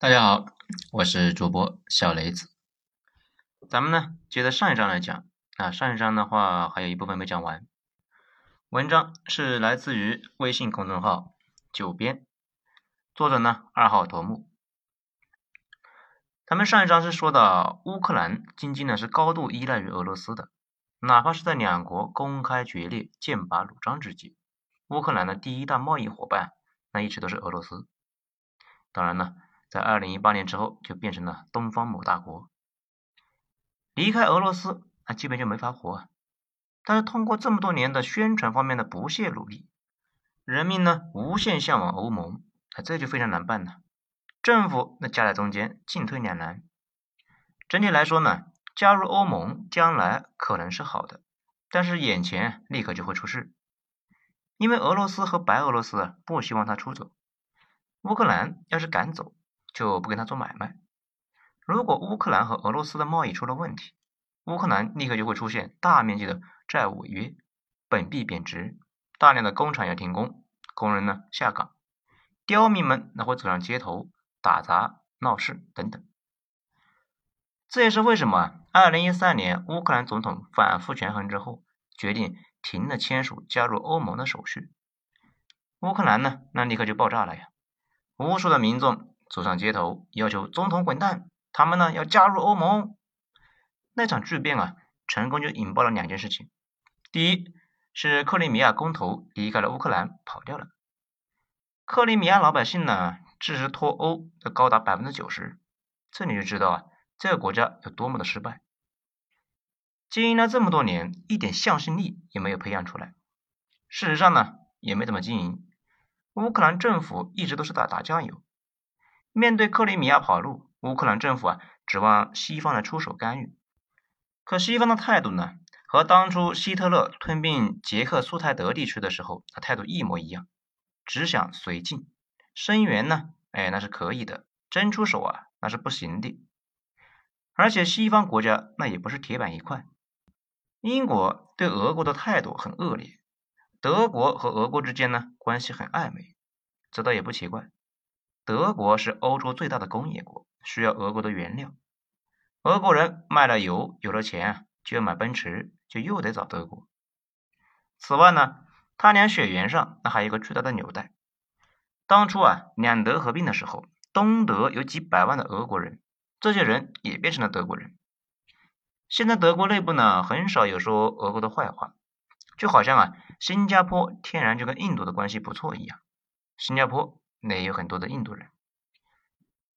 大家好，我是主播小雷子。咱们呢，接着上一章来讲。啊，上一章的话还有一部分没讲完。文章是来自于微信公众号“九编”，作者呢二号头目。咱们上一章是说到乌克兰经济呢是高度依赖于俄罗斯的，哪怕是在两国公开决裂、剑拔弩张之际，乌克兰的第一大贸易伙伴那一直都是俄罗斯。当然呢。在二零一八年之后，就变成了东方某大国。离开俄罗斯，那基本就没法活。但是通过这么多年的宣传方面的不懈努力，人民呢无限向往欧盟，啊，这就非常难办了。政府那夹在中间，进退两难。整体来说呢，加入欧盟将来可能是好的，但是眼前立刻就会出事，因为俄罗斯和白俄罗斯不希望他出走。乌克兰要是敢走，就不跟他做买卖。如果乌克兰和俄罗斯的贸易出了问题，乌克兰立刻就会出现大面积的债务违约、本币贬值，大量的工厂要停工，工人呢下岗，刁民们那会走上街头打砸闹事等等。这也是为什么二零一三年乌克兰总统反复权衡之后，决定停了签署加入欧盟的手续。乌克兰呢，那立刻就爆炸了呀！无数的民众。走上街头，要求总统滚蛋。他们呢要加入欧盟。那场巨变啊，成功就引爆了两件事情。第一是克里米亚公投离开了乌克兰，跑掉了。克里米亚老百姓呢支持脱欧的高达百分之九十，这你就知道啊，这个国家有多么的失败。经营了这么多年，一点向心力也没有培养出来。事实上呢，也没怎么经营。乌克兰政府一直都是打打酱油。面对克里米亚跑路，乌克兰政府啊指望西方来出手干预，可西方的态度呢，和当初希特勒吞并捷克苏台德地区的时候，他态度一模一样，只想绥靖，声援呢，哎那是可以的，真出手啊那是不行的。而且西方国家那也不是铁板一块，英国对俄国的态度很恶劣，德国和俄国之间呢关系很暧昧，这倒也不奇怪。德国是欧洲最大的工业国，需要俄国的原料。俄国人卖了油，有了钱就要买奔驰，就又得找德国。此外呢，他俩血缘上那还有一个巨大的纽带。当初啊，两德合并的时候，东德有几百万的俄国人，这些人也变成了德国人。现在德国内部呢，很少有说俄国的坏话，就好像啊，新加坡天然就跟印度的关系不错一样。新加坡。那也有很多的印度人，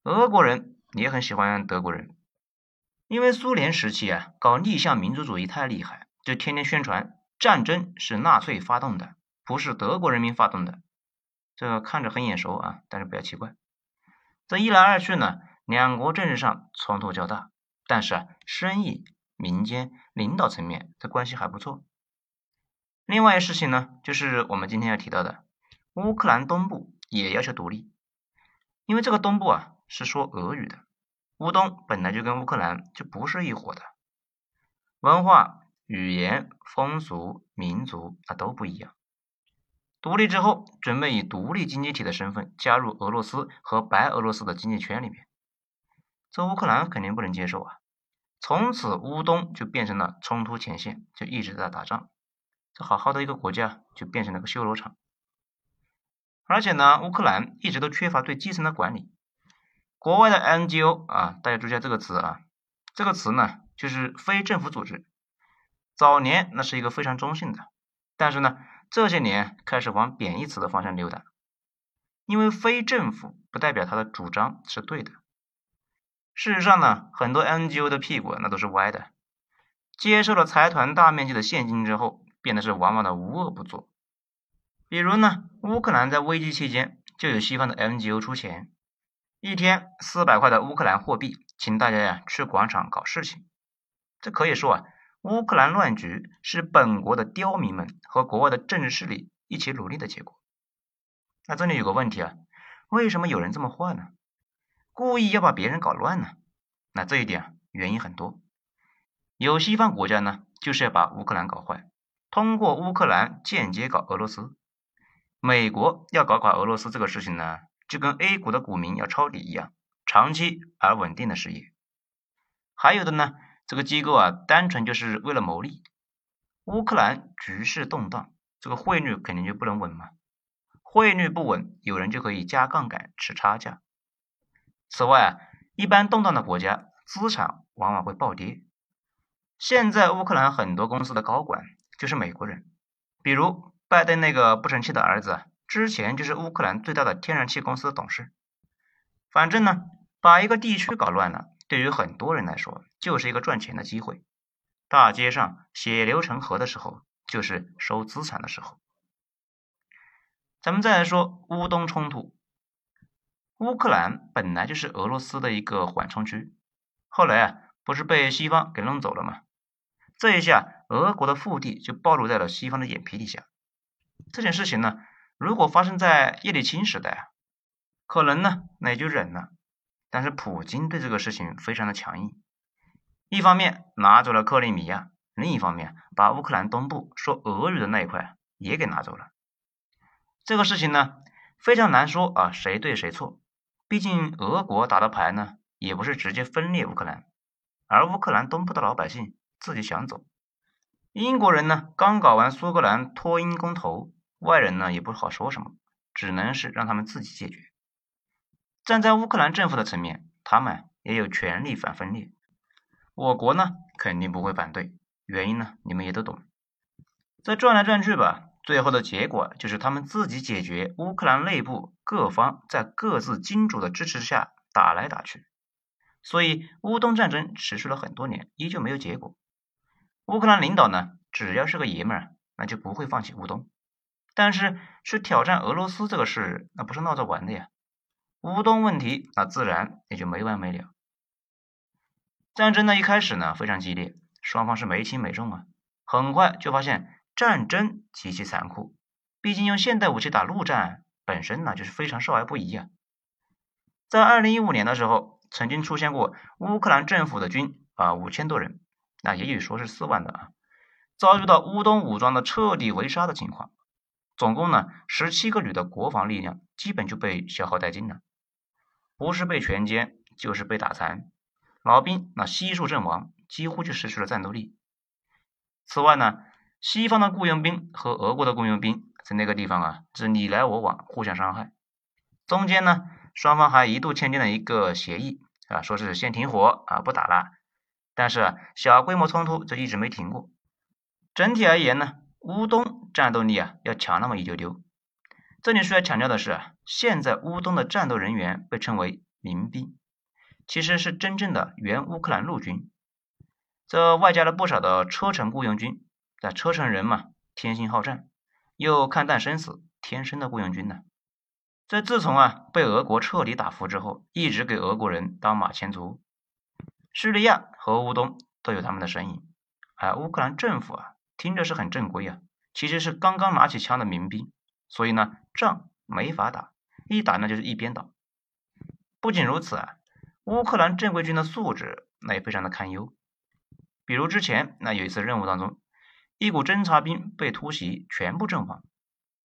俄国人也很喜欢德国人，因为苏联时期啊，搞逆向民族主义太厉害，就天天宣传战争是纳粹发动的，不是德国人民发动的。这个看着很眼熟啊，但是不要奇怪。这一来二去呢，两国政治上冲突较大，但是啊，生意、民间、领导层面这关系还不错。另外一事情呢，就是我们今天要提到的乌克兰东部。也要求独立，因为这个东部啊是说俄语的，乌东本来就跟乌克兰就不是一伙的，文化、语言、风俗、民族啊都不一样。独立之后，准备以独立经济体的身份加入俄罗斯和白俄罗斯的经济圈里面，这乌克兰肯定不能接受啊！从此乌东就变成了冲突前线，就一直在打仗，这好好的一个国家就变成了个修罗场。而且呢，乌克兰一直都缺乏对基层的管理。国外的 NGO 啊，大家注意下这个词啊，这个词呢就是非政府组织。早年那是一个非常中性的，但是呢这些年开始往贬义词的方向溜达。因为非政府不代表他的主张是对的。事实上呢，很多 NGO 的屁股那都是歪的，接受了财团大面积的现金之后，变得是往往的无恶不作。比如呢，乌克兰在危机期间就有西方的 NGO 出钱，一天四百块的乌克兰货币，请大家呀去广场搞事情。这可以说啊，乌克兰乱局是本国的刁民们和国外的政治势力一起努力的结果。那这里有个问题啊，为什么有人这么坏呢？故意要把别人搞乱呢？那这一点原因很多，有西方国家呢就是要把乌克兰搞坏，通过乌克兰间接搞俄罗斯。美国要搞垮俄罗斯这个事情呢，就跟 A 股的股民要抄底一样，长期而稳定的事业。还有的呢，这个机构啊，单纯就是为了牟利。乌克兰局势动荡，这个汇率肯定就不能稳嘛。汇率不稳，有人就可以加杠杆吃差价。此外啊，一般动荡的国家资产往往会暴跌。现在乌克兰很多公司的高管就是美国人，比如拜登那个不成器的儿子，之前就是乌克兰最大的天然气公司的董事。反正呢，把一个地区搞乱了。对于很多人来说，就是一个赚钱的机会。大街上血流成河的时候，就是收资产的时候。咱们再来说乌东冲突。乌克兰本来就是俄罗斯的一个缓冲区，后来啊，不是被西方给弄走了吗？这一下，俄国的腹地就暴露在了西方的眼皮底下。这件事情呢，如果发生在叶利钦时代，可能呢，那也就忍了。但是普京对这个事情非常的强硬，一方面拿走了克里米亚，另一方面把乌克兰东部说俄语的那一块也给拿走了。这个事情呢非常难说啊，谁对谁错？毕竟俄国打的牌呢也不是直接分裂乌克兰，而乌克兰东部的老百姓自己想走。英国人呢刚搞完苏格兰脱英公投，外人呢也不好说什么，只能是让他们自己解决。站在乌克兰政府的层面，他们也有权利反分裂。我国呢，肯定不会反对，原因呢，你们也都懂。再转来转去吧，最后的结果就是他们自己解决乌克兰内部各方在各自金主的支持下打来打去，所以乌东战争持续了很多年，依旧没有结果。乌克兰领导呢，只要是个爷们儿，那就不会放弃乌东。但是去挑战俄罗斯这个事，那不是闹着玩的呀。乌东问题，那自然也就没完没了。战争呢一开始呢非常激烈，双方是没轻没重啊。很快就发现战争极其残酷，毕竟用现代武器打陆战本身呢就是非常少儿不宜啊。在二零一五年的时候，曾经出现过乌克兰政府的军啊五千多人，那也有说是四万的啊，遭遇到乌东武装的彻底围杀的情况，总共呢十七个旅的国防力量基本就被消耗殆尽了。不是被全歼，就是被打残，老兵那悉数阵亡，几乎就失去了战斗力。此外呢，西方的雇佣兵和俄国的雇佣兵在那个地方啊，是你来我往，互相伤害。中间呢，双方还一度签订了一个协议啊，说是先停火啊，不打了。但是啊，小规模冲突就一直没停过。整体而言呢，乌东战斗力啊要强那么一丢丢。这里需要强调的是啊，现在乌东的战斗人员被称为民兵，其实是真正的原乌克兰陆军。这外加了不少的车臣雇佣军，在车臣人嘛，天性好战，又看淡生死，天生的雇佣军呢。这自从啊被俄国彻底打服之后，一直给俄国人当马前卒。叙利亚和乌东都有他们的身影，而乌克兰政府啊，听着是很正规啊，其实是刚刚拿起枪的民兵。所以呢，仗没法打，一打呢就是一边倒。不仅如此啊，乌克兰正规军的素质那也非常的堪忧。比如之前那有一次任务当中，一股侦察兵被突袭，全部阵亡。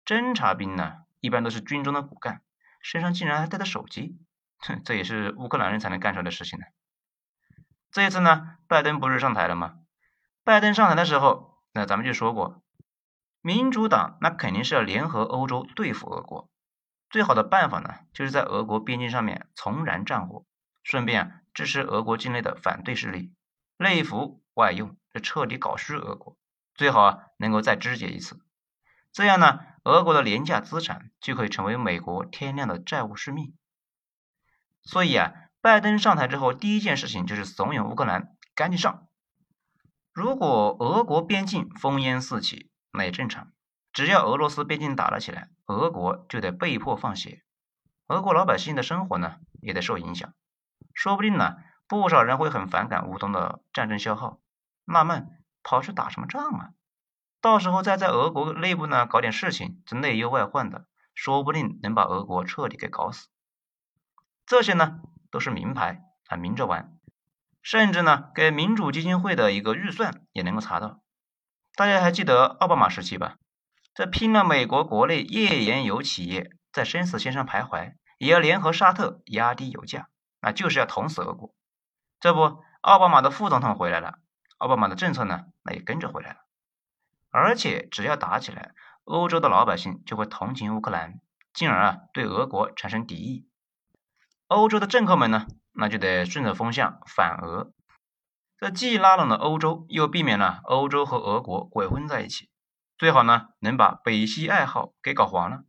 侦察兵呢，一般都是军中的骨干，身上竟然还带着手机，哼，这也是乌克兰人才能干出来的事情呢。这一次呢，拜登不是上台了吗？拜登上台的时候，那咱们就说过。民主党那肯定是要联合欧洲对付俄国，最好的办法呢，就是在俄国边境上面重燃战火，顺便支持俄国境内的反对势力，内服外用，这彻底搞虚俄国，最好啊能够再肢解一次，这样呢，俄国的廉价资产就可以成为美国天量的债务续命。所以啊，拜登上台之后第一件事情就是怂恿乌克兰赶紧上，如果俄国边境烽烟四起。那也正常，只要俄罗斯边境打了起来，俄国就得被迫放血，俄国老百姓的生活呢也得受影响，说不定呢不少人会很反感乌东的战争消耗，纳闷跑去打什么仗啊？到时候再在俄国内部呢搞点事情，这内忧外患的，说不定能把俄国彻底给搞死。这些呢都是名牌啊，明着玩，甚至呢给民主基金会的一个预算也能够查到。大家还记得奥巴马时期吧？这拼了美国国内页岩油企业在生死线上徘徊，也要联合沙特压低油价，那就是要捅死俄国。这不，奥巴马的副总统回来了，奥巴马的政策呢，那也跟着回来了。而且只要打起来，欧洲的老百姓就会同情乌克兰，进而啊对俄国产生敌意。欧洲的政客们呢，那就得顺着风向反俄。这既拉拢了欧洲，又避免了欧洲和俄国鬼混在一起。最好呢，能把北溪爱好给搞黄了。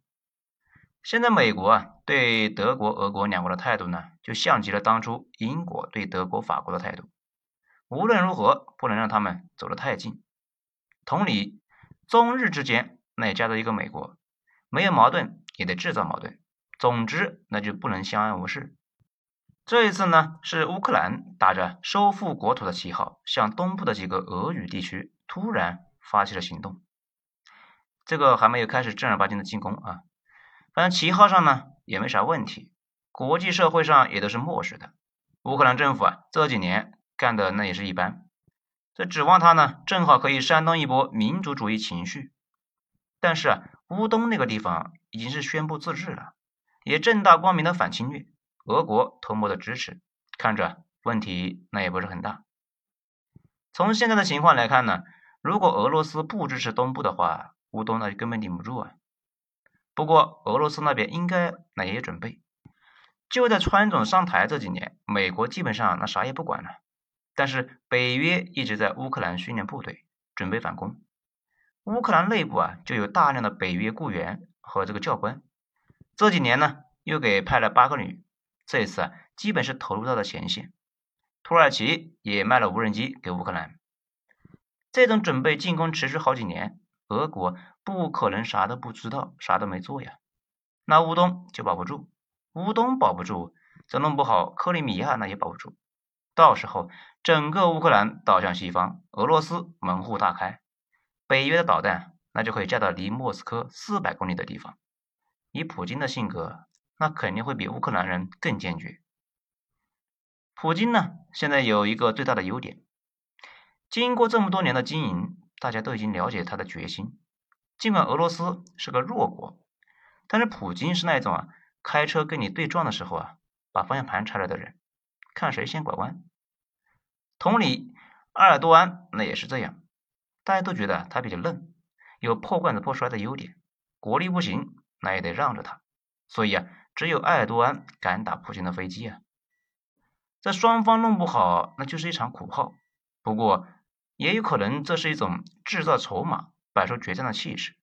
现在美国啊，对德国、俄国两国的态度呢，就像极了当初英国对德国、法国的态度。无论如何，不能让他们走得太近。同理，中日之间那也夹着一个美国，没有矛盾也得制造矛盾。总之，那就不能相安无事。这一次呢，是乌克兰打着收复国土的旗号，向东部的几个俄语地区突然发起了行动。这个还没有开始正儿八经的进攻啊，反正旗号上呢也没啥问题，国际社会上也都是漠视的。乌克兰政府啊这几年干的那也是一般。这指望他呢，正好可以煽动一波民族主义情绪。但是啊，乌东那个地方已经是宣布自治了，也正大光明的反侵略，俄国偷摸的支持，看着问题那也不是很大。从现在的情况来看呢，如果俄罗斯不支持东部的话，乌东那就根本顶不住啊。不过俄罗斯那边应该那也有准备。就在川总上台这几年，美国基本上那啥也不管了。但是北约一直在乌克兰训练部队，准备反攻。乌克兰内部啊，就有大量的北约雇员和这个教官。这几年呢，又给派了八个旅，这一次啊，基本是投入到了前线。土耳其也卖了无人机给乌克兰。这种准备进攻持续好几年，俄国不可能啥都不知道，啥都没做呀。那乌东就保不住，乌东保不住，这弄不好克里米亚那也保不住。到时候，整个乌克兰倒向西方，俄罗斯门户大开，北约的导弹那就可以架到离莫斯科四百公里的地方。以普京的性格，那肯定会比乌克兰人更坚决。普京呢，现在有一个最大的优点，经过这么多年的经营，大家都已经了解他的决心。尽管俄罗斯是个弱国，但是普京是那种啊，开车跟你对撞的时候啊，把方向盘拆了的人。看谁先拐弯。同理，埃尔多安那也是这样，大家都觉得他比较嫩，有破罐子破摔的优点，国力不行，那也得让着他。所以啊，只有埃尔多安敢打普京的飞机啊。这双方弄不好，那就是一场苦炮。不过，也有可能这是一种制造筹码、摆出决战的气势。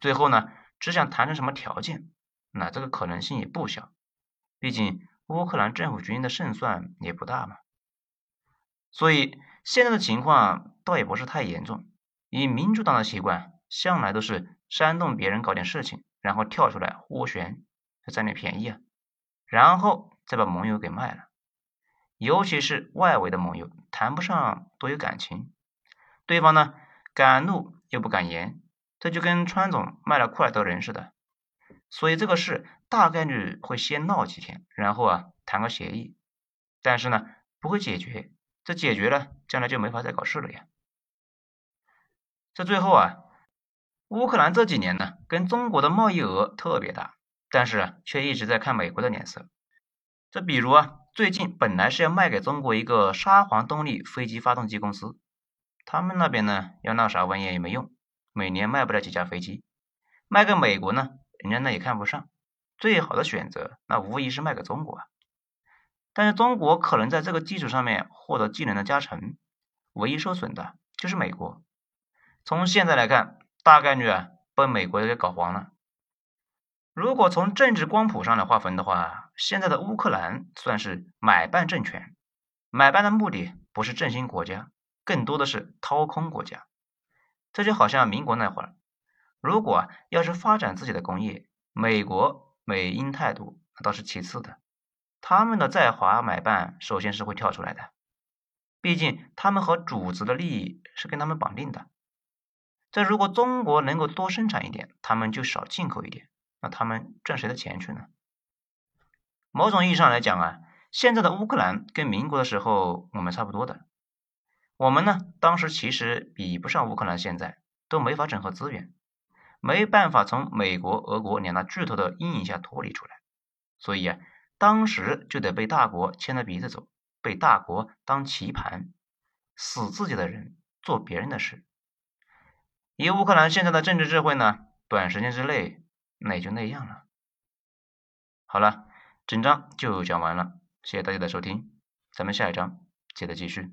最后呢，只想谈成什么条件，那这个可能性也不小。毕竟。乌克兰政府军的胜算也不大嘛，所以现在的情况倒也不是太严重。以民主党的习惯，向来都是煽动别人搞点事情，然后跳出来斡旋，占点便宜啊，然后再把盟友给卖了。尤其是外围的盟友，谈不上多有感情，对方呢敢怒又不敢言，这就跟川总卖了库尔德人似的。所以这个事大概率会先闹几天，然后啊谈个协议，但是呢不会解决，这解决了将来就没法再搞事了呀。这最后啊，乌克兰这几年呢跟中国的贸易额特别大，但是却一直在看美国的脸色。这比如啊，最近本来是要卖给中国一个沙皇动力飞机发动机公司，他们那边呢要闹啥玩意也没用，每年卖不了几架飞机，卖给美国呢。人家那也看不上，最好的选择那无疑是卖给中国啊，但是中国可能在这个基础上面获得技能的加成，唯一受损的就是美国。从现在来看，大概率啊被美国给搞黄了。如果从政治光谱上来划分的话，现在的乌克兰算是买办政权，买办的目的不是振兴国家，更多的是掏空国家。这就好像民国那会儿。如果要是发展自己的工业，美国美英态度倒是其次的，他们的在华买办首先是会跳出来的，毕竟他们和主子的利益是跟他们绑定的。这如果中国能够多生产一点，他们就少进口一点，那他们赚谁的钱去呢？某种意义上来讲啊，现在的乌克兰跟民国的时候我们差不多的，我们呢当时其实比不上乌克兰，现在都没法整合资源。没办法从美国、俄国两大巨头的阴影下脱离出来，所以啊，当时就得被大国牵着鼻子走，被大国当棋盘，死自己的人做别人的事。以乌克兰现在的政治智慧呢，短时间之内那也就那样了。好了，整章就讲完了，谢谢大家的收听，咱们下一章接着继续。